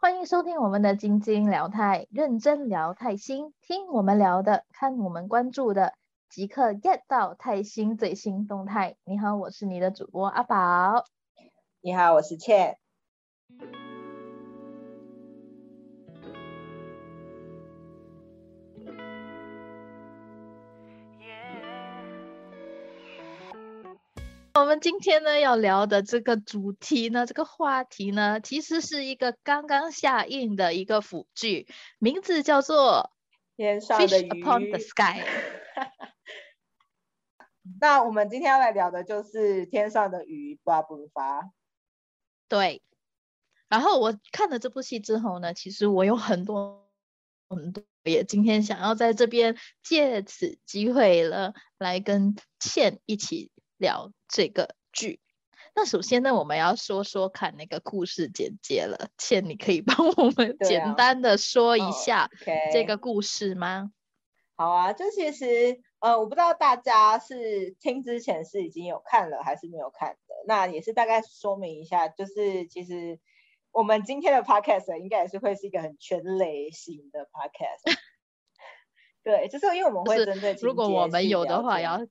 欢迎收听我们的晶晶聊泰，认真聊泰新，听我们聊的，看我们关注的，即刻 get 到泰新最新动态。你好，我是你的主播阿宝。你好，我是倩。我们今天呢要聊的这个主题呢，这个话题呢，其实是一个刚刚下映的一个腐剧，名字叫做《天上的鱼》。那我们今天要来聊的就是《天上的鱼》发不发？对。然后我看了这部戏之后呢，其实我有很多很多，也今天想要在这边借此机会了，来跟倩一起。聊这个剧，那首先呢，我们要说说看那个故事简介了。倩，你可以 帮我们简单的说一下这个故事吗？好啊，就其实呃，我不知道大家是听之前是已经有看了还是没有看的。那也是大概说明一下，就是其实我们今天的 podcast 应该也是会是一个很全类型的 podcast。对，就是因为我们会针对如果我们有的话要。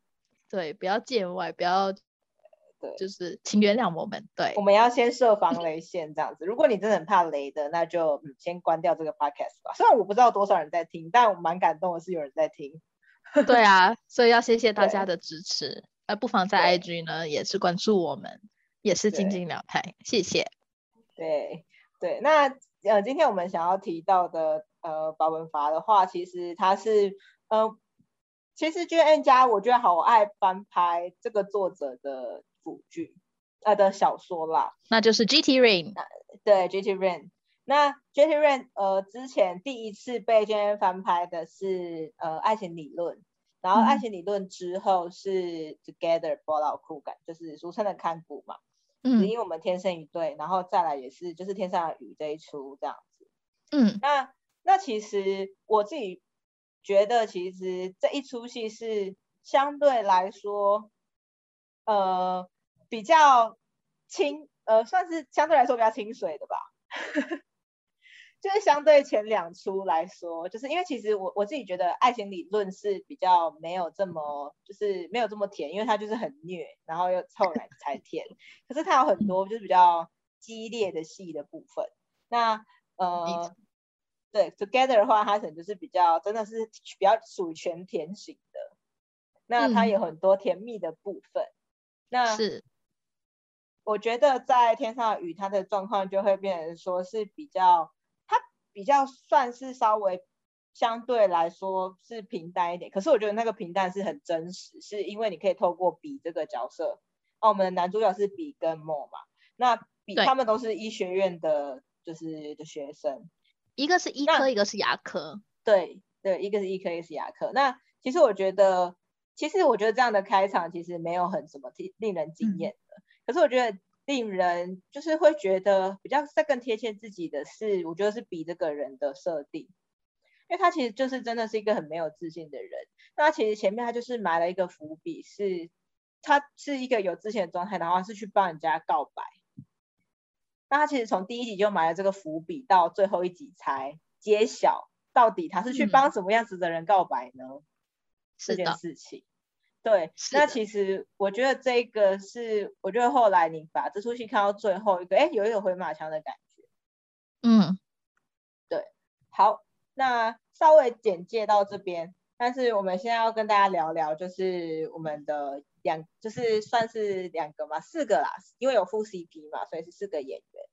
对，不要见外，不要，对，就是请原谅我们。对，我们要先设防雷线这样子。如果你真的很怕雷的，那就先关掉这个 podcast 吧。虽然我不知道多少人在听，但我蛮感动的是有人在听。对啊，所以要谢谢大家的支持。呃，不妨在 IG 呢也是关注我们，也是静静聊台，谢谢。对对，那呃，今天我们想要提到的呃，保文法的话，其实它是呃。其实 J N 家我觉得好爱翻拍这个作者的主剧，呃的小说啦，那就是 G T Rain，对 G T Rain，那 G T Rain 呃之前第一次被 J N 翻拍的是呃爱情理论，然后爱情理论之后是 Together 波老酷感，就是俗称的看骨嘛，嗯，因为我们天生一对，然后再来也是就是天上的雨这一出这样子，嗯，那那其实我自己。觉得其实这一出戏是相对来说，呃，比较清，呃，算是相对来说比较清水的吧。就是相对前两出来说，就是因为其实我我自己觉得爱情理论是比较没有这么，就是没有这么甜，因为它就是很虐，然后又凑来才甜。可是它有很多就是比较激烈的戏的部分。那呃。对，Together 的话，它可能就是比较真的是比较属于全甜型的，那它有很多甜蜜的部分。那是，我觉得在天上的雨，它的状况就会变成说是比较，它比较算是稍微相对来说是平淡一点。可是我觉得那个平淡是很真实，是因为你可以透过比这个角色，哦，我们的男主角是比跟莫嘛，那比他们都是医学院的，就是的学生。一个是医科，一个是牙科。对对，一个是医科，一个是牙科。那其实我觉得，其实我觉得这样的开场其实没有很什么令人惊艳的。可是我觉得令人就是会觉得比较再更贴切自己的是，我觉得是比这个人的设定，因为他其实就是真的是一个很没有自信的人。那他其实前面他就是埋了一个伏笔，是他是一个有自信的状态，然后是去帮人家告白。那他其实从第一集就埋了这个伏笔，到最后一集才揭晓到底他是去帮什么样子的人告白呢？这件事情，对。那其实我觉得这个是，我觉得后来你把这出戏看到最后一个，哎，有一个回马枪的感觉。嗯，对。好，那稍微简介到这边，但是我们现在要跟大家聊聊，就是我们的。两就是算是两个嘛，四个啦，因为有副 CP 嘛，所以是四个演员。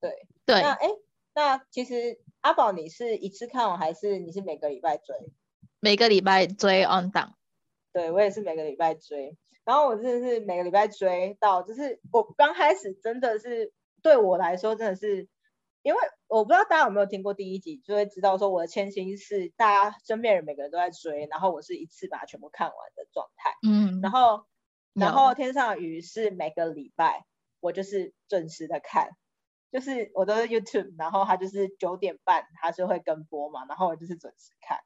对对。那哎，那其实阿宝你是一次看完还是你是每个礼拜追？每个礼拜追 on 档。对我也是每个礼拜追，然后我真的是每个礼拜追到，就是我刚开始真的是对我来说真的是。因为我不知道大家有没有听过第一集，就会知道说我的千星是大家身边人每个人都在追，然后我是一次把它全部看完的状态。嗯，然后然后天上的雨是每个礼拜我就是准时的看，就是我都是 YouTube，然后它就是九点半它是会跟播嘛，然后我就是准时看。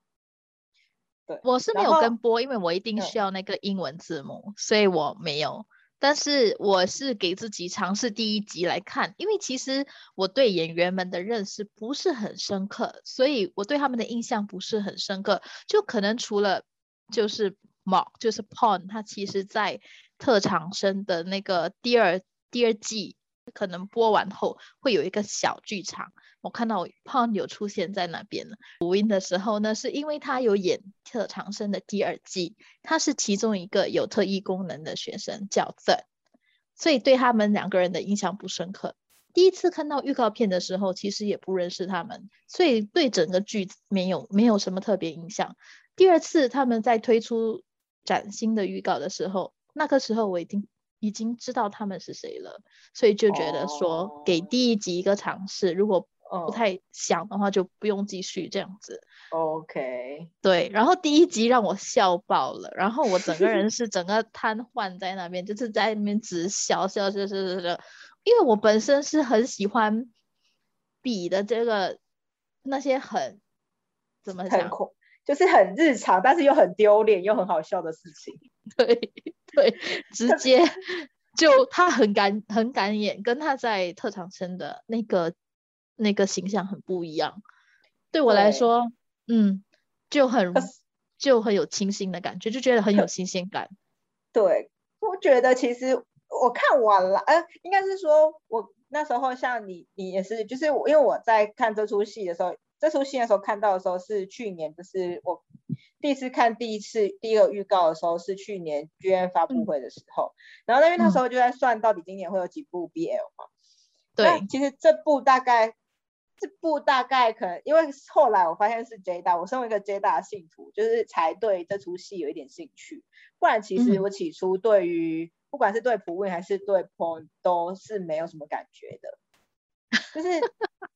对，我是没有跟播，因为我一定需要那个英文字幕，所以我没有。但是我是给自己尝试第一集来看，因为其实我对演员们的认识不是很深刻，所以我对他们的印象不是很深刻。就可能除了就是 Mark，就是 Pon，他其实在特长生的那个第二第二季可能播完后会有一个小剧场。我看到 Pond 有出现在那边了。录音的时候呢，是因为他有演《特长生》的第二季，他是其中一个有特异功能的学生叫 The，所以对他们两个人的印象不深刻。第一次看到预告片的时候，其实也不认识他们，所以对整个剧没有没有什么特别印象。第二次他们在推出崭新的预告的时候，那个时候我已经已经知道他们是谁了，所以就觉得说给第一集一个尝试，如果不太想的话就不用继续这样子。OK，对。然后第一集让我笑爆了，然后我整个人是整个瘫痪在那边，就是在那边直笑笑笑笑笑笑。因为我本身是很喜欢比的这个那些很怎么讲，就是很日常，但是又很丢脸又很好笑的事情。对对，直接就他很敢很敢演，跟他在特长生的那个。那个形象很不一样，对我来说，嗯，就很就很有清新的感觉，就觉得很有新鲜感。对，我觉得其实我看完了，呃，应该是说我那时候像你，你也是，就是我因为我在看这出戏的时候，这出戏的时候看到的时候是去年，就是我第一次看第一次第一个预告的时候是去年 G N 发布会的时候，然后因为那时候就在算到底今年会有几部 B L 嘛，对，其实这部大概。这部大概可能，因为后来我发现是 J 大，我身为一个 J 大的信徒，就是才对这出戏有一点兴趣。不然其实我起初对于不管是对普威还是对 Pon 都是没有什么感觉的，就是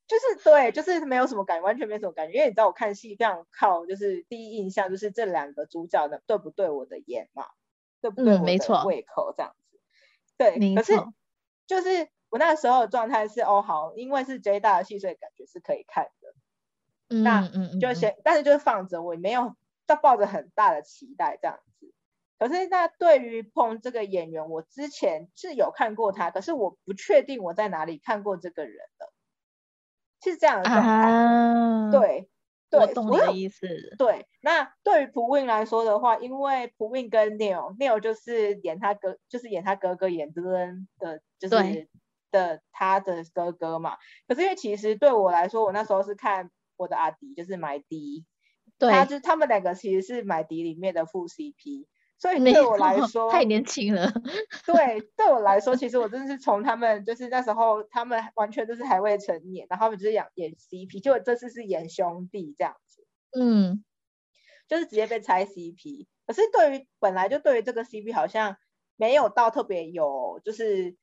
就是对，就是没有什么感觉，完全没什么感觉。因为你知道我看戏非常靠，就是第一印象就是这两个主角的对不对我的眼嘛，对不对我的胃口这样子。对，可是就是。我那时候的状态是哦好，因为是 J 大的戏，所以感觉是可以看的。嗯那就先，但是就是放着，我也没有在抱着很大的期待这样子。可是那对于碰这个演员，我之前是有看过他，可是我不确定我在哪里看过这个人的，是这样的状态。对，我懂你的意思。对，那对于朴韵来说的话，因为朴韵跟 Neil，Neil 就是演他哥，就是演他哥哥演的人的，就是。的他的哥哥嘛，可是因为其实对我来说，我那时候是看我的阿迪，就是买迪，他就他们两个其实是买迪里面的副 CP，所以对我来说太年轻了。对，对我来说，其实我真的是从他们就是那时候他们完全都是还未成年，然后他们就是演演 CP，就这次是演兄弟这样子，嗯，就是直接被拆 CP。可是对于本来就对于这个 CP 好像没有到特别有就是。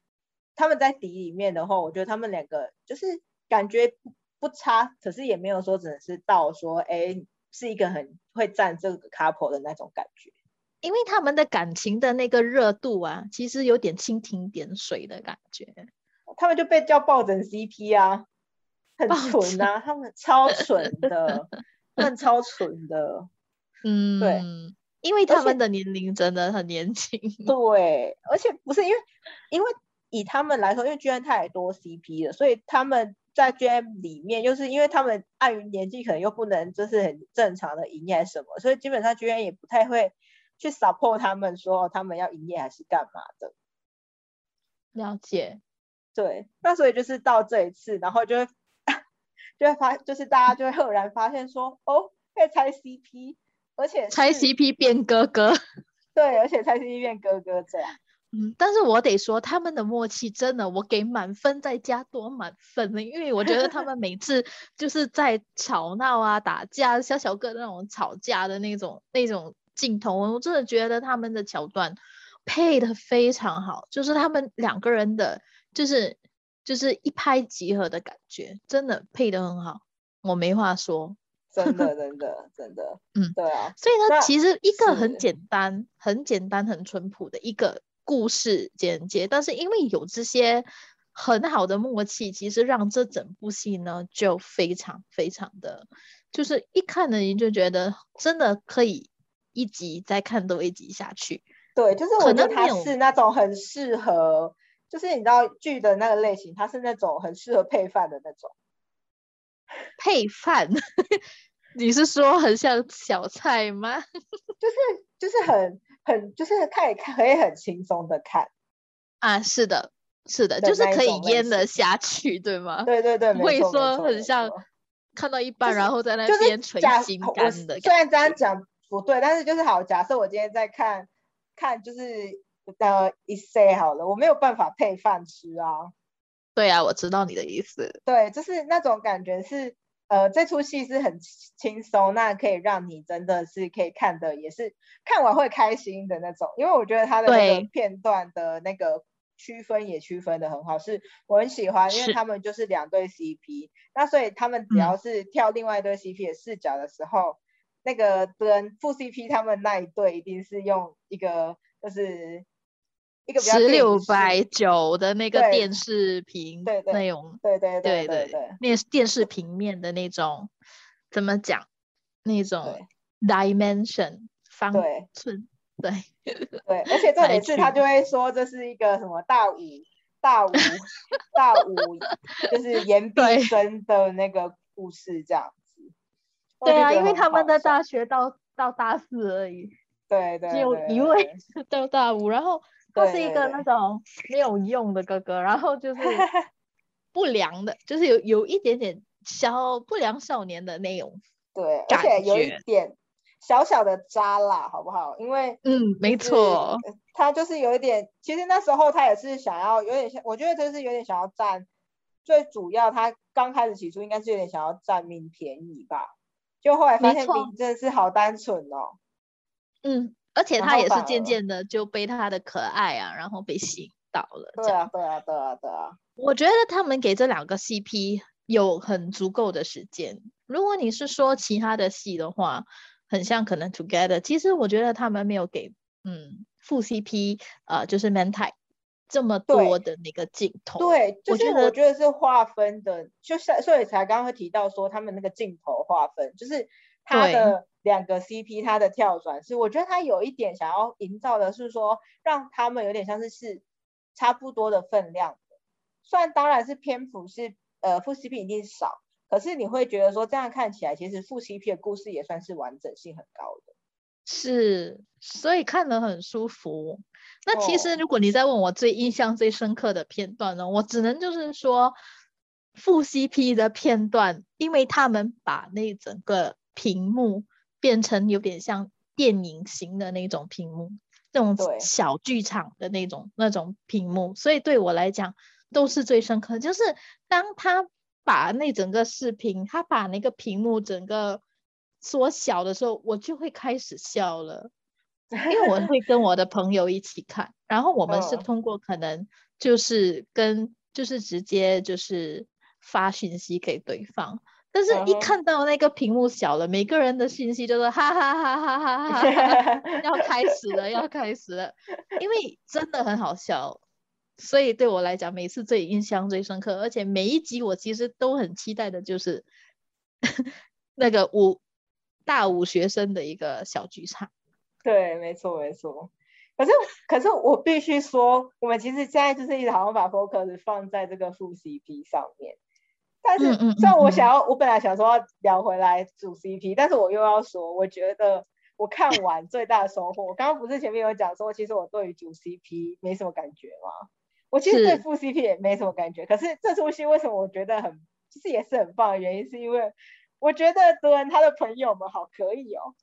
他们在底里面的话，我觉得他们两个就是感觉不差，可是也没有说只能是到说，哎，是一个很会占这个 couple 的那种感觉。因为他们的感情的那个热度啊，其实有点蜻蜓点水的感觉。他们就被叫抱枕 CP 啊，很蠢啊，他们超蠢的，他们超蠢的。嗯，对，因为他们的年龄真的很年轻。对，而且不是因为，因为。以他们来说，因为 G N 太多 C P 了，所以他们在 G M 里面，就是因为他们碍于年纪，可能又不能就是很正常的营业什么，所以基本上 G N 也不太会去 support 他们说他们要营业还是干嘛的。了解，对，那所以就是到这一次，然后就会 就会发，就是大家就会赫然发现说，哦，可以拆 C P，而且拆 C P 变哥哥，对，而且拆 C P 变哥哥这样。嗯，但是我得说，他们的默契真的，我给满分再加多满分了，因为我觉得他们每次就是在吵闹啊、打架、小小个那种吵架的那种那种镜头，我真的觉得他们的桥段配的非常好，就是他们两个人的，就是就是一拍即合的感觉，真的配的很好，我没话说，真的真的 真的，嗯，对啊，所以呢，其实一个很简单、很简单、很淳朴的一个。故事简介，但是因为有这些很好的默契，其实让这整部戏呢就非常非常的，就是一看呢你就觉得真的可以一集再看多一集下去。对，就是可我觉得它能没有是那种很适合，就是你知道剧的那个类型，它是那种很适合配饭的那种。配饭，你是说很像小菜吗？就是就是很很就是看也看可以很轻松的看，啊，是的，是的，就是可以咽得下去，对吗？对对对，不会说很像看到一半，是然后在那边垂心肝的感虽然这样。讲不对，但是就是好，假设我今天在看看就是呃一 say 好了，我没有办法配饭吃啊，对啊，我知道你的意思。对，就是那种感觉是。呃，这出戏是很轻轻松，那可以让你真的是可以看的，也是看完会开心的那种。因为我觉得他的那个片段的那个区分也区分的很好，是我很喜欢，因为他们就是两对 CP，那所以他们只嗯要是跳另外一对 CP 的视角的时候，那个跟副 CP 他们那一对一定是用一个就是一个比较十六百九的那个电视屏对对那种，对对对对对，电电视平面的那种，怎么讲？那种 dimension 方对寸，对，对，而且 重来点是他就会说这是一个什么大五大五 大五，就是言必对真的那个故事这样对啊，因为他们好笑的大学到到大四而已，对对只有一位对。是到大五，然后他是一个那种没有用的哥哥，然后就是 不良的，就是有有一点点小不良少年的那种。对，而感且有一点小小的渣啦，好不好？因为嗯，没错，呃他就是有一点，其实那时候他也是想要有点像，我觉得就是有点想要占，最主要他刚开始起初应该是有点想要占命便宜吧，就后来发现没错名真的是好单纯哦。嗯，而且他也是渐渐的就被他的可爱啊，然后被吸引到了。对啊，对啊，对啊，对啊，我觉得他们给这两个 CP 有很足够的时间。如果你是说其他的戏的话，很像可能 Together，其实我觉得他们没有给嗯副 CP 呃就是 Man 太这么多的那个镜头。对，就是我我觉得觉得是划分的，就是所以才刚刚会提到说他们那个镜头划分，就是他的两个 CP，他的跳转是，我觉得他有一点想要营造的是说，让他们有点像是是差不多的分量的，虽然当然是篇幅是呃副 CP 一定少，可是你会觉得说这样看起来，其实副 CP 的故事也算是完整性很高的。是，所以看得很舒服。那其实哦如果你再问我最印象最深刻的片段呢，我只能就是说副 CP 的片段，因为他们把那整个屏幕变成有点像电影型的那种屏幕，那种小剧场的那种那种屏幕，所以对我来讲都是最深刻的。就是当他把那整个视频，他把那个屏幕整个缩小的时候，我就会开始笑了。因为我会跟我的朋友一起看，然后我们是通过可能就是跟就是直接就是发信息给对方，但是一看到那个屏幕小了，每个人的信息就是哈哈哈哈哈哈，要开始了要开始了，因为真的很好笑，所以对我来讲每次最印象最深刻，而且每一集我其实都很期待的就是 那个五大五学生的一个小剧场。对，没错没错。可是可是我必须说，我们其实现在就是一直好像把 focus 放在这个副 CP 上面。但是虽然我嗯想要，我本来想说要聊回来主 CP，但是我又要说，我觉得我看完最大的收获，我刚刚不是前面有讲说，其实我对于主 CP 没什么感觉吗？我其实对副 CP 也没什么感觉。可是这出戏为什么我觉得很，其实也是很棒的原因，是因为我觉得德文他的朋友们好可以哦。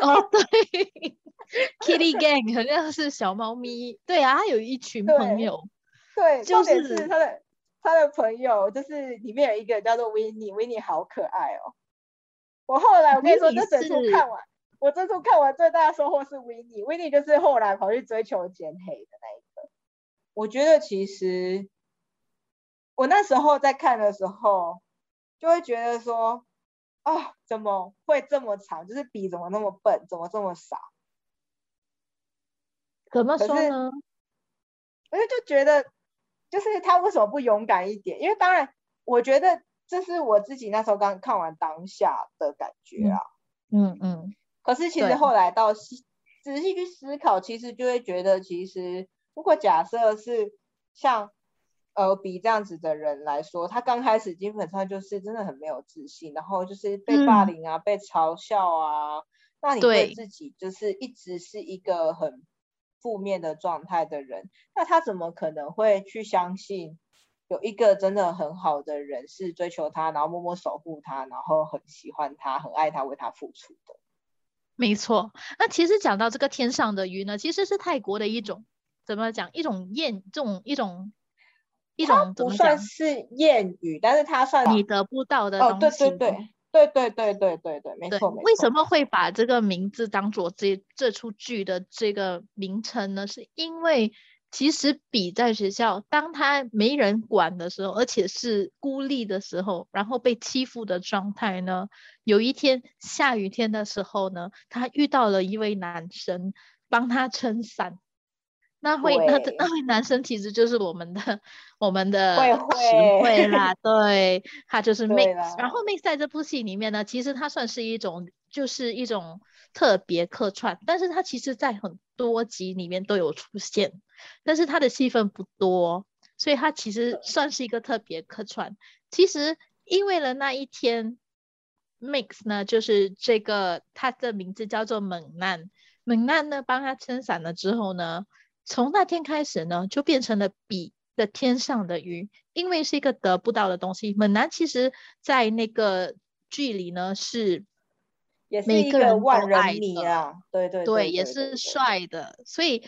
哦，对，Kitty Gang 好像是小猫咪，对啊，他有一群朋友，对，就重点是是他的他的朋友，就是里面有一个叫做 w i n n i e w i n n i e 好可爱哦。我后来我跟你说这整出看完，我这出看完最大的收获是 w i n n i e w i n n i e 就是后来跑去追求减黑的那一个。我觉得其实我那时候在看的时候，就会觉得说，啊，怎么会这么长？就是笔怎么那么笨，怎么这么傻？怎么说呢？我就就觉得，就是他为什么不勇敢一点？因为当然，我觉得这是我自己那时候刚看完当下的感觉啊。嗯嗯，可是其实对后来到戏仔细去思考，其实就会觉得，其实如果假设是像呃比这样子的人来说，他刚开始基本上就是真的很没有自信，然后就是被霸凌啊，被嘲笑啊，那你对自己就是一直是一个很负面的状态的人，那他怎么可能会去相信有一个真的很好的人是追求他，然后默默守护他，然后很喜欢他，很爱他，为他付出的？没错，那其实讲到这个天上的鱼呢，其实是泰国的一种怎么讲？一种谚，这种一种一种不算是谚语，但是它算你得不到的东西。哦、对对对。对对对对对对，没错没错。为什么会把这个名字当做这这出剧的这个名称呢？是因为其实比在学校，当他没人管的时候，而且是孤立的时候，然后被欺负的状态呢，有一天下雨天的时候呢，他遇到了一位男生，帮他撑伞，那会那那位男生其实就是我们的 我们的实惠啦，对，他就是 Mix。然后 Mix 在这部戏里面呢，其实他算是一种就是一种特别客串，但是他其实在很多集里面都有出现。但是他的戏份不多，所以他其实算是一个特别客串。其实因为了那一天，Mix 呢，就是这个他的名字叫做猛男，猛男呢帮他撑伞了之后呢，从那天开始呢，就变成了比的天上的鱼，因为是一个得不到的东西。猛男其实在那个剧里呢是，也是一个万人迷啊，对对对，也是帅的，所以。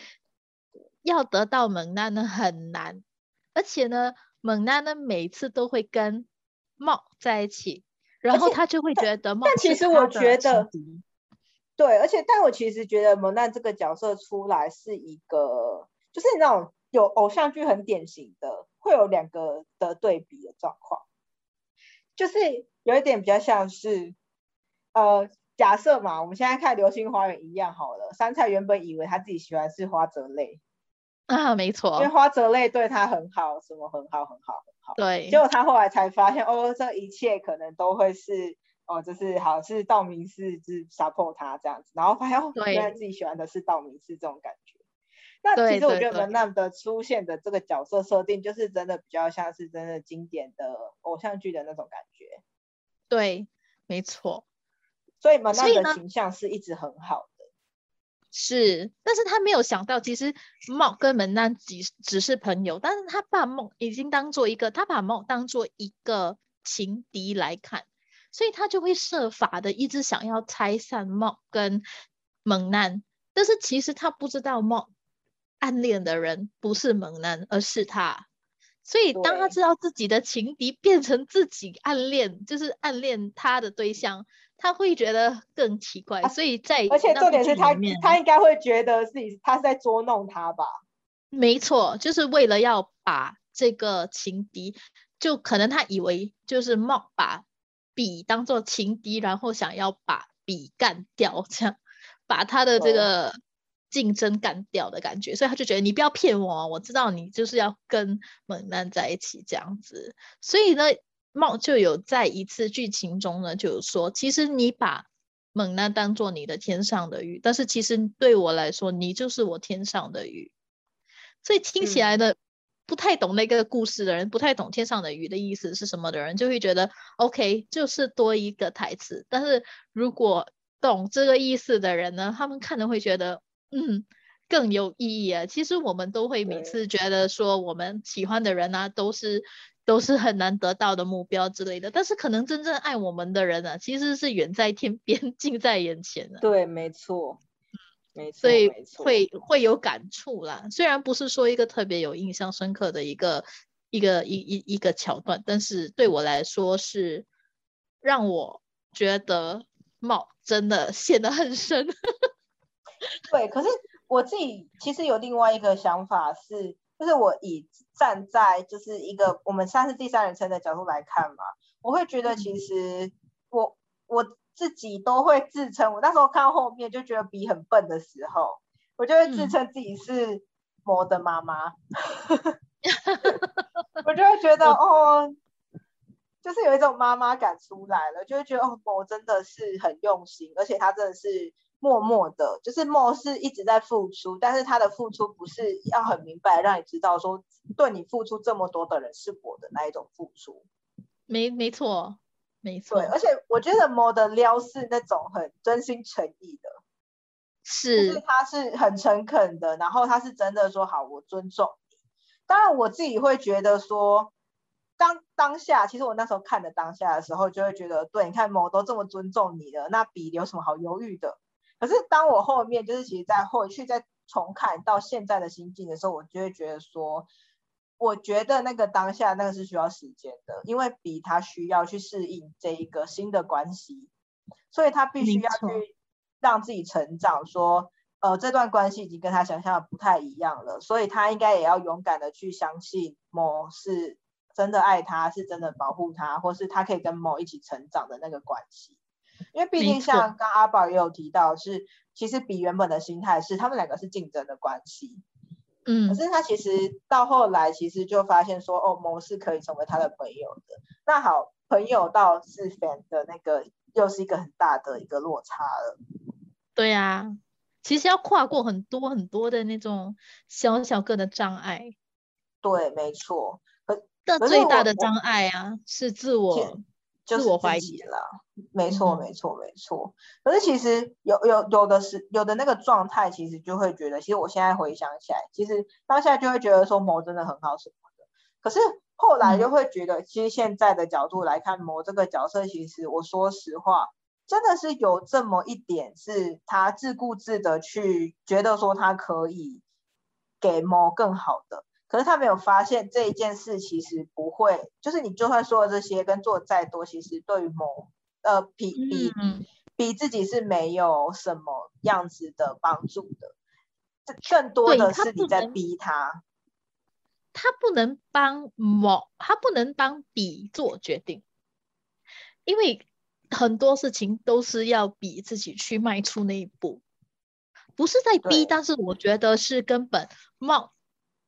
要得到猛男呢很难，而且呢，猛男呢每次都会跟茂在一起，然后他就会觉得但其实我觉得，对，而且但我其实觉得蒙娜这个角色出来是一个，就是那种有偶像剧很典型的，会有两个的对比的状况，就是有一点比较像是，呃，假设嘛，我们现在看《流星花园》一样好了，杉菜原本以为他自己喜欢是花泽类。啊，没错，因为花泽类对他很好，什么很好，很好，很好。对，结果他后来才发现，哦，这一切可能都会是，哦，就是好是道明寺是 support 他这样子，然后发现哦，原来自己喜欢的是道明寺这种感觉。那其实我觉得门奈的出现的这个角色设定，就是真的比较像是真的经典的偶像剧的那种感觉。对，没错。所以门奈的形象是一直很好的。是，但是他没有想到，其实梦跟门男只只是朋友，但是他把梦已经当做一个，他把梦当做一个情敌来看，所以他就会设法的一直想要拆散梦跟猛男，但是其实他不知道梦暗恋的人不是猛男，而是他，所以当他知道自己的情敌变成自己暗恋，就是暗恋他的对象。他会觉得更奇怪，所以在而且重点是他他应该会觉得自己他是在捉弄他吧？没错，就是为了要把这个情敌，就可能他以为就是冒把笔当做情敌，然后想要把笔干掉，这样把他的这个竞争干掉的感觉，所以他就觉得你不要骗我，我知道你就是要跟猛男在一起这样子，所以呢。茂就有在一次剧情中呢，就是说，其实你把猛男当做你的天上的鱼，但是其实对我来说，你就是我天上的鱼。所以听起来的不太懂那个故事的人，不太懂天上的鱼的意思是什么的人，就会觉得 OK，就是多一个台词。但是如果懂这个意思的人呢，他们看了会觉得，嗯，更有意义啊。其实我们都会每次觉得说，我们喜欢的人呢，都是。都是很难得到的目标之类的，但是可能真正爱我们的人呢，其实是远在天边，近在眼前的。对，没错，所以会会有感触啦。虽然不是说一个特别有印象深刻的一个一个一一一个桥段，但是对我来说是让我觉得帽真的陷得很深。对，可是我自己其实有另外一个想法是。就是我以站在就是一个我们算是第三人称的角度来看嘛，我会觉得其实我我自己都会自称，我那时候看到后面就觉得比很笨的时候，我就会自称自己是魔的妈妈，我就会觉得哦，就是有一种妈妈感出来了，就会觉得哦，魔真的是很用心，而且他真的是默默的，就是默是一直在付出，但是他的付出不是要很明白让你知道说对你付出这么多的人是我的那一种付出。没没错，没错。对，而且我觉得莫的撩是那种很真心诚意的，是他是很诚恳的，然后他是真的说好，我尊重你。当然我自己会觉得说。当当下，其实我那时候看的当下的时候，就会觉得，对，你看某都这么尊重你了，那比有什么好犹豫的？可是当我后面就是其实在回去再重看到现在的心境的时候，我就会觉得说，我觉得那个当下那个是需要时间的，因为比他需要去适应这一个新的关系，所以他必须要去让自己成长，说，呃，这段关系已经跟他想象的不太一样了，所以他应该也要勇敢的去相信某是。真的爱他，是真的保护他，或是他可以跟某一起成长的那个关系。因为毕竟像刚阿宝也有提到，是其实比原本的心态是他们两个是竞争的关系。嗯，可是他其实到后来其实就发现说，哦，谋是可以成为他的朋友的。那好，朋友到是 fan 的那个，又是一个很大的一个落差了。对呀，其实要跨过很多很多的那种小小个的障碍。对，没错。可但最大的障碍啊，是自我，自我怀疑了。没错，没错，没错。可是其实有有有的是有的那个状态，其实就会觉得，其实我现在回想起来，其实当下就会觉得说魔真的很好什么的。可是后来就会觉得，其实现在的角度来看，魔这个角色，其实我说实话，真的是有这么一点，是他自顾自的去觉得说他可以给魔更好的。可是他没有发现这一件事，其实不会，就是你就算说了这些，跟做再多，其实对于某呃比比比自己是没有什么样子的帮助的，更多的是你在逼他。他不能帮某，他不能帮比做决定，因为很多事情都是要比自己去迈出那一步，不是在逼，但是我觉得是根本冒。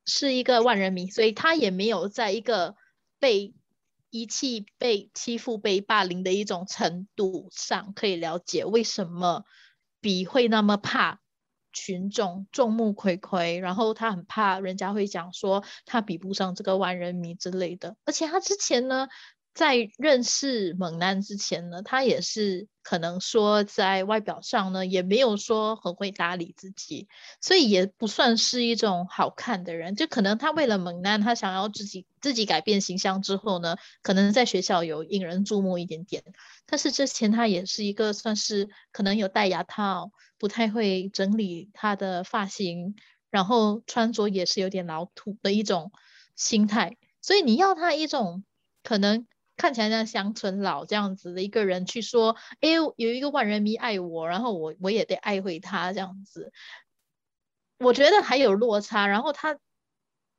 是一个万人迷，所以他也没有在一个被遗弃、被欺负、被霸凌的一种程度上，可以了解为什么比会那么怕群众众目睽睽，然后他很怕人家会讲说他比不上这个万人迷之类的，而且他之前呢。在认识猛男之前呢，他也是可能说在外表上呢，也没有说很会打理自己，所以也不算是一种好看的人。就可能他为了猛男，他想要自己自己改变形象之后呢，可能在学校有引人注目一点点。但是之前他也是一个算是可能有戴牙套，不太会整理他的发型，然后穿着也是有点老土的一种心态。所以你要他一种可能。看起来像乡村佬这样子的一个人去说，哎，有一个万人迷爱我，然后我我也得爱回他这样子，我觉得还有落差。然后他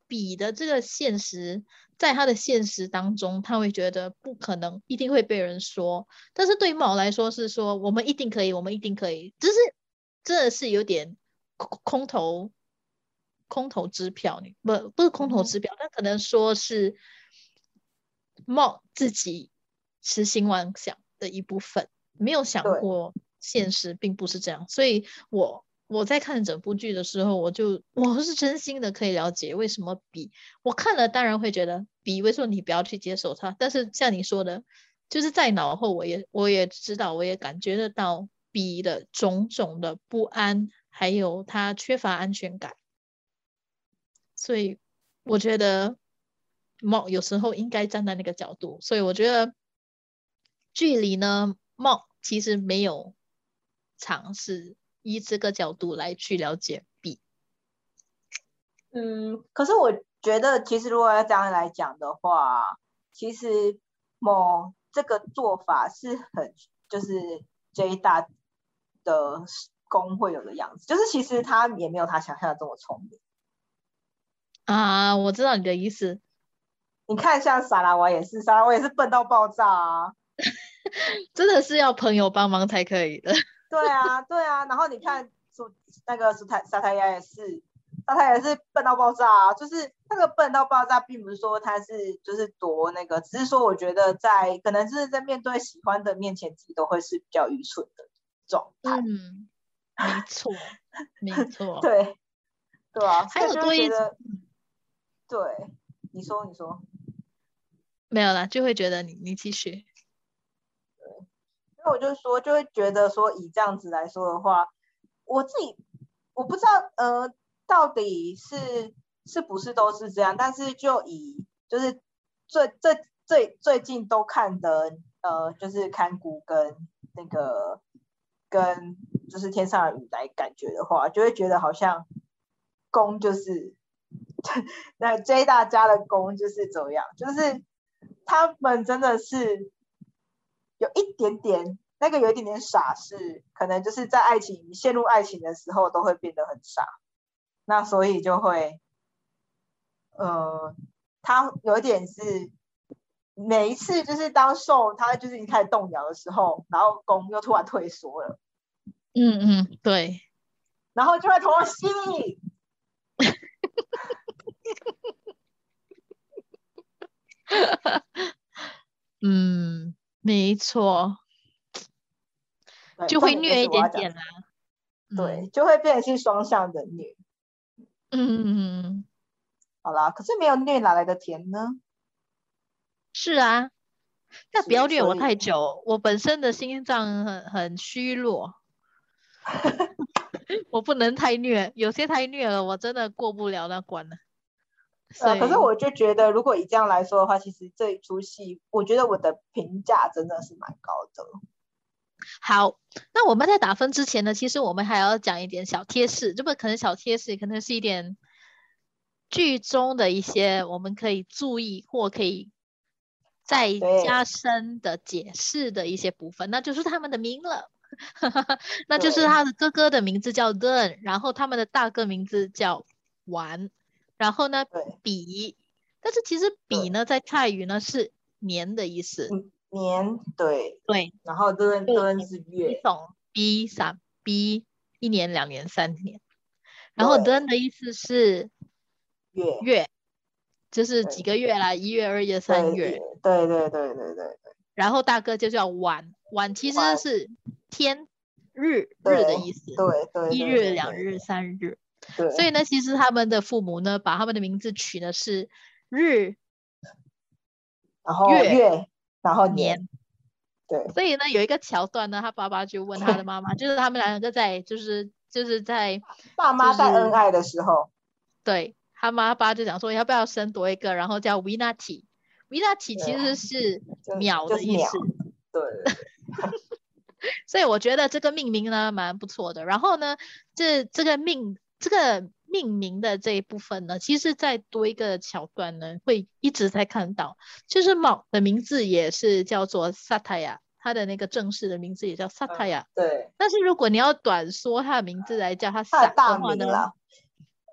比的这个现实，在他的现实当中，他会觉得不可能，一定会被人说。但是对于某来说是说，我们一定可以，我们一定可以，只是真的是有点空空头空头支票，不不是空头支票，但可能说是。冒自己痴心妄想的一部分，没有想过现实并不是这样，所以我我在看整部剧的时候，我就我是真心的可以了解为什么比我看了当然会觉得比为什么你不要去接受他，但是像你说的，就是在脑后我也我也知道我也感觉得到比的种种的不安，还有他缺乏安全感，所以我觉得。猫有时候应该站在那个角度，所以我觉得距离呢，猫其实没有尝试以这个角度来去了解 B。嗯，可是我觉得其实如果要这样来讲的话，其实某这个做法是很就是 J 大的工会有的样子，就是其实他也没有他想象的这么聪明。啊，我知道你的意思。你看，像萨拉瓦也是，萨拉瓦也是笨到爆炸啊！真的是要朋友帮忙才可以的。对啊，对啊。然后你看，苏那个苏泰沙泰亚也是，沙泰也是笨到爆炸啊！就是那个笨到爆炸，并不是说他是就是多那个，只是说我觉得在可能是在面对喜欢的面前，自己都会是比较愚蠢的状态。嗯，没错，没错。对，对啊，还有多一得，对，你说，你说，没有了，就会觉得你，你继续。对，因为我就说，就会觉得说，以这样子来说的话，我自己我不知道，呃，到底是是不是都是这样，但是就以就是最最最最近都看的，呃，就是看谷跟那个。跟就是天上的雨来感觉的话，就会觉得好像宫就是 那 J 大家的宫就是怎么样，就是他们真的是有一点点那个有一点点傻，是可能就是在爱情陷入爱情的时候都会变得很傻，那所以就会呃，他有一点是每一次就是当受他就是一开始动摇的时候，然后攻又突然退缩了。嗯嗯，对，然后就会投入心里。嗯，没错，就会虐一点点啦。对，就会变成是双向的虐。嗯，好啦，可是没有虐哪来的甜呢？是啊，那不要虐我太久，我本身的心脏很很虚弱。我不能太虐，有些太虐了，我真的过不了那关了。可是我就觉得，如果以这样来说的话，其实这一出戏，我觉得我的评价真的是蛮高的。好，那我们在打分之前呢，其实我们还要讲一点小贴士，这不可能小贴士，可能是一点剧中的一些我们可以注意或可以再加深的解释的一些部分，那就是他们的名了。那就是他的哥哥的名字叫 Den，然后他们的大哥名字叫玩，然后呢比，但是其实比呢在泰语呢是年的意思，年对对，然后 Den Den 是月，B 三 B 一年两年三年，然后 Den 的意思是月月，就是几个月啦，一月二月三月，对对对对对对，然后大哥就叫晚晚，其实是。天日日的意思，对对，一日、两日、三日，对。所以呢，其实他们的父母呢，把他们的名字取的是日，然后月，然后年，对。所以呢，有一个桥段呢，他爸爸就问他的妈妈，就是他们两个在，就是就是在爸妈在恩爱的时候，对他妈爸就讲说要不要生多一个，然后叫 Vinati，Vinati 其实是秒的意思，对。所以我觉得这个命名呢蛮不错的。然后呢，这这个命这个命名的这一部分呢，其实再多一个桥段呢，会一直在看到，就是猫的名字也是叫做萨塔亚，它的那个正式的名字也叫萨塔亚。对。但是如果你要短缩它的名字来叫它萨的话呢？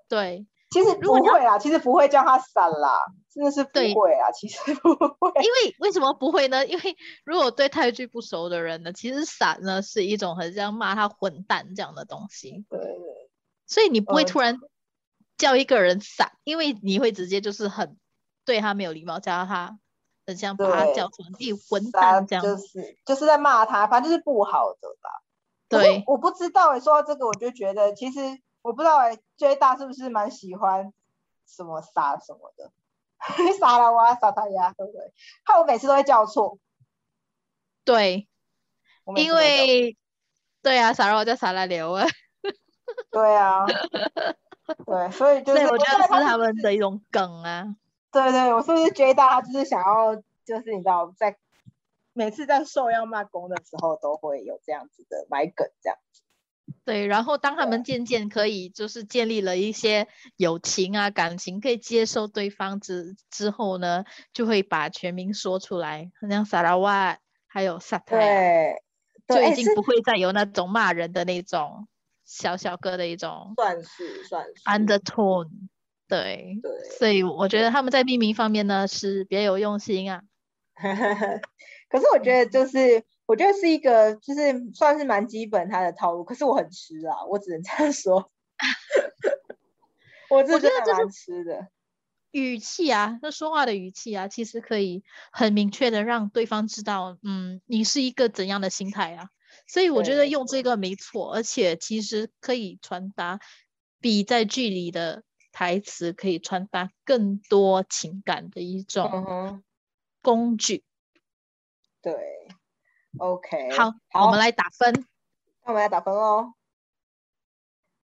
对。其实不会啊，其实不会叫它散啦。真的是不会啊，其实不会。因为为什么不会呢？因为如果对泰剧不熟的人呢，其实“散”呢是一种很像骂他混蛋这样的东西。对对。所以你不会突然叫一个人“散”，因为你会直接就是很对他没有礼貌，叫他很像把他叫成“地混蛋”这样。就是就是在骂他，反正就是不好的吧。对。我不知道哎，说到这个，我就觉得其实我不知道哎，J 大是不是蛮喜欢什么“傻”什么的。傻了哇，傻他呀，对不对？害我每次都会叫错。对，因为对啊，傻了我叫傻拉流啊。对啊，对，所以就是我觉得是他们的一种梗啊。对对，我是不是觉得他就是想要，就是你知道，在每次在受要骂公的时候，都会有这样子的买梗这样子。对，然后当他们渐渐可以就是建立了一些友情啊感情，可以接受对方之之后呢，就会把全名说出来，像萨拉瓦还有萨泰，对，就已经不会再有那种骂人的那种小小哥的一种，算是算是 undertone，对对，所以我觉得他们在命名方面呢是别有用心啊。可是我觉得就是。我觉得是一个，就是算是蛮基本他的套路，可是我很吃啊，我只能这样说。我觉得这是吃的语气啊，那说话的语气啊，其实可以很明确的让对方知道，嗯，你是一个怎样的心态啊。所以我觉得用这个没错，而且其实可以传达比在剧里的台词可以传达更多情感的一嗯种，工具。对，OK，好，好，我们来打分。那我们来打分哦。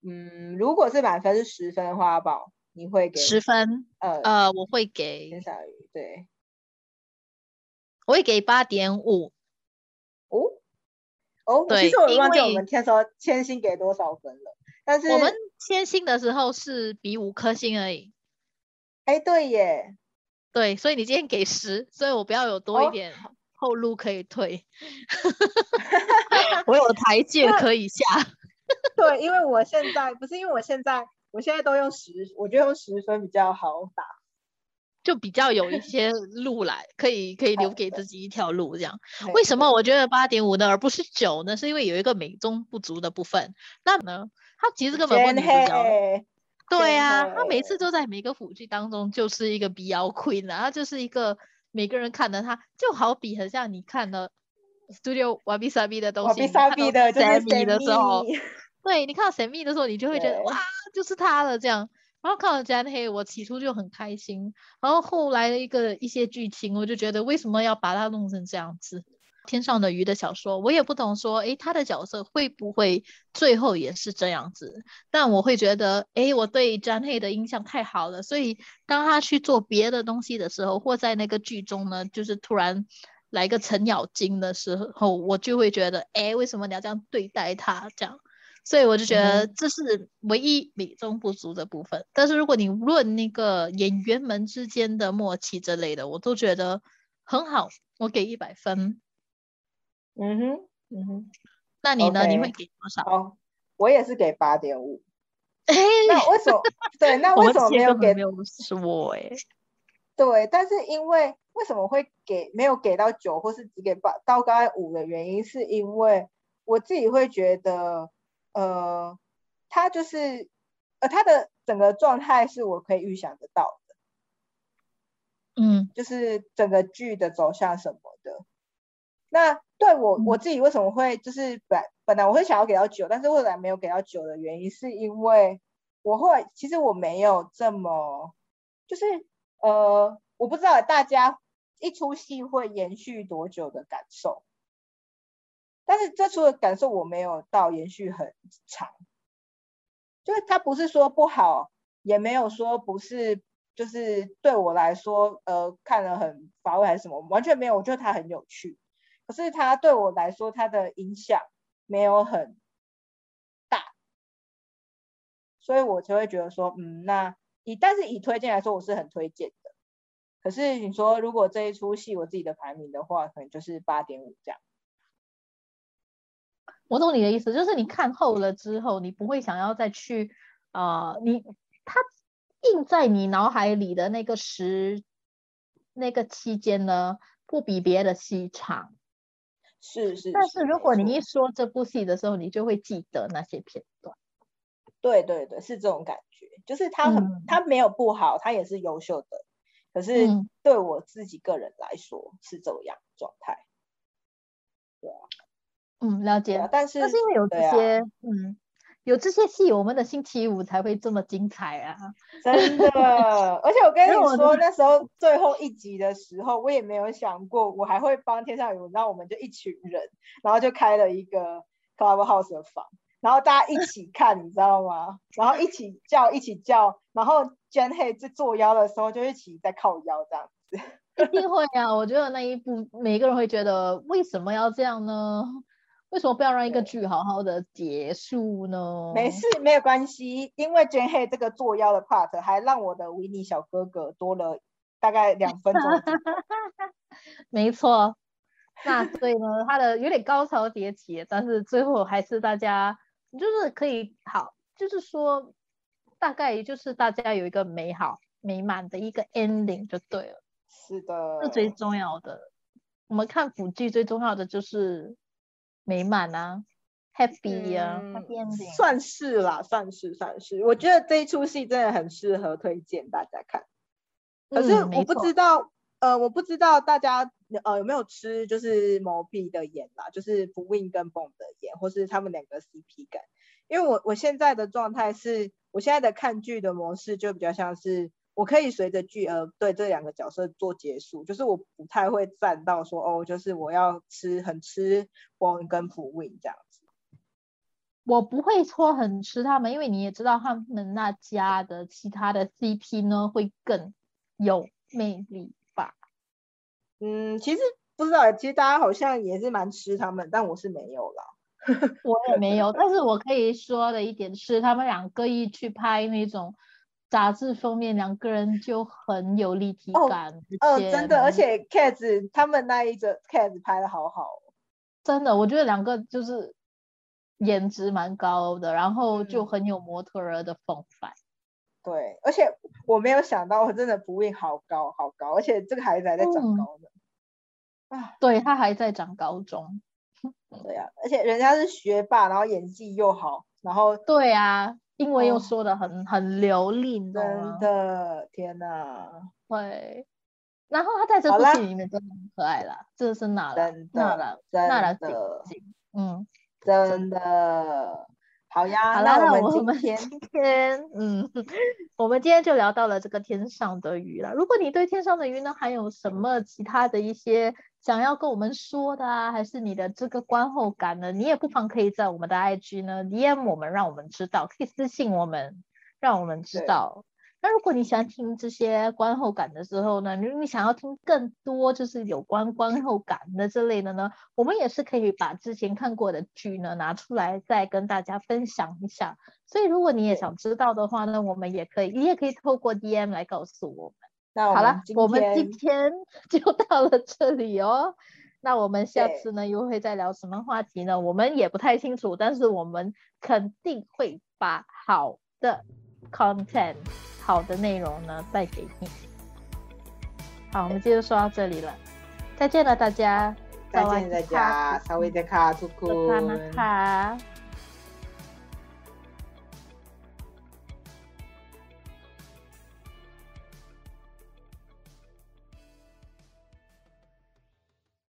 嗯，如果是满分是十分的话，阿宝你会给十分，呃呃，我会给天下鱼对我会给八点五。哦其实我因忘记我们那时候千星给多少分了，但是我们签星的时候是比五颗星而已，哎对耶，对，所以你今天给十，所以我不要有多一哦点后路可以退，我有台阶可以下。对，因为我现在不是因为我现在我现在都用十，我觉得用十分比较好打。就比较有一些 路来，可以可以留给自己一条路这样。为什么我觉得八点五呢，而不是九呢？是因为有一个美中不足的部分。那呢，他其实根本不是女主角的。嘿对啊，他每次都在每个腐剧当中就是一个 BL queen 啊，他就是一个每个人看的他，就好比很像你看了 Studio Wabi Sabi 的东西，我比萨你看到比的就是 Sammy 的时候，对你看到 Sammy 的时候，你就会觉得哇，就是他了这样。然后看到詹黑，我起初就很开心，然后后来的一个一些剧情，我就觉得为什么要把它弄成这样子？天上的鱼的小说，我也不懂说，诶，他的角色会不会最后也是这样子？但我会觉得，诶，我对 Jan 黑的印象太好了，所以当他去做别的东西的时候，或在那个剧中呢，就是突然来个程咬金的时候，我就会觉得，诶，为什么你要这样对待他？这样。所以我就觉得嗯这是唯一美中不足的部分。但是如果你论那个演员们之间的默契之类的，我都觉得很好，我给一百分。嗯哼，嗯哼，那你呢？你会给多少？哦，我也是给八点五。哎，那为什么？对，那为什么没有给之前根本没？有说哎、对，但是因为为什么会给没有给到九，或是只给八到刚才五的原因，是因为我自己会觉得，呃，他就是呃他的整个状态是我可以预想得到的，嗯就是整个剧的走向什么的。那对我我嗯自己为什么会就是本本来我会想要给到九，但是后来没有给到九的原因，是因为我后来其实我没有这么就是呃我不知道大家一出戏会延续多久的感受，但是这出的感受我没有到延续很长，就是它不是说不好，也没有说不是，就是对我来说，呃，看了很乏味还是什么，完全没有，我觉得它很有趣。可是它对我来说，它的影响没有很大，所以我就会觉得说，嗯，那以但是以推荐来说，我是很推荐的。可是你说如果这一出戏我自己的排名的话，可能就是八点五这样。我懂你的意思，就是你看透了之后，你不会想要再去，呃，你它印在你脑海里的那个时那个期间呢，不比别的戏长。是是，但是如果你一说这部戏的时候，你就会记得那些片段。对对对，是这种感觉，就是他很、嗯他没有不好，他也是优秀的，可是嗯对我自己个人来说是这样状态。嗯，了解。但是但是因为有这些，嗯，有这些戏，我们的星期五才会这么精彩啊。真的，而且我跟 你说，那时候最后一集的时候，我也没有想过我还会帮天上有，然后我们就一群人，然后就开了一个 Clubhouse 的房，然后大家一起看，你知道吗？然后一起叫，一起叫，然后 Jen Hey 在做妖的时候就一起在靠腰这样子。一定会啊！我觉得那一部每个人会觉得为什么要这样呢？为什么不要让一个对剧好好的结束呢？没事，没有关系，因为 Jen Hey 这个作妖的 part 还让我的维尼小哥哥多了大概两分钟。没错。那所以呢，他的有点高潮迭起，但是最后还是大家就是可以好，就是说大概就是大家有一个美好美满的一个 ending 就对了，是的，是最重要的。我们看腐剧最重要的就是美满啊，happy 啊、嗯 h a p p y ending。算是啦，算是算是。我觉得这一出戏真的很适合推荐大家看。可是我不知道，呃，我不知道大家呃有没有吃就是某 B 的盐啦，就是不 Win 跟 Bong 的盐，或是他们两个 CP 感。因为我我现在的状态是，我现在的看剧的模式就比较像是，我可以随着剧而对这两个角色做结束，就是我不太会站到说哦，就是我要吃很吃 Bong 跟普 Win 这样子。我不会说很吃他们，因为你也知道他们那家的其他的 CP 呢会更有魅力吧？嗯，其实不知道，其实大家好像也是蛮吃他们，但我是没有啦。我也没有，但是我可以说的一点是，他们两个一去拍那种杂志封面，两个人就很有立体感。哦，真的，而且 Cats 他们那一则 Cats 拍的好好，真的，我觉得两个就是颜值蛮高的，然后就很有模特儿的风范。对，而且我没有想到，我真的不会好高好高，而且这个孩子还在长高呢。啊，对他还在长高中。对呀，而且人家是学霸，然后演技又好，然后对啊，英文又说的很很流利，真的天哪！对，然后他在这部戏里面真的很可爱啦，这是娜拉，娜拉，娜拉姐姐？嗯，真的。好呀，好啦，那我们今天，嗯，我们今天就聊到了这个天上的鱼了。如果你对天上的鱼呢，还有什么其他的一些想要跟我们说的啊，还是你的这个观后感呢？你也不妨可以在我们的 IG 呢 DM 我们，让我们知道，可以私信我们，让我们知道。那如果你想听这些观后感的时候呢，如果你想要听更多就是有关观后感的这类的呢，我们也是可以把之前看过的剧呢拿出来再跟大家分享一下。所以如果你也想知道的话呢，我们也可以，你也可以透过 DM 来告诉我们。那好了，我们今天 就到了这里哦。那我们下次呢又会再聊什么话题呢？我们也不太清楚，但是我们肯定会把好的 content。好的内容呢，带给你。好，我们今天就说到这里了，再见了，大家。再见，大家。稍微再卡，祝福。卡。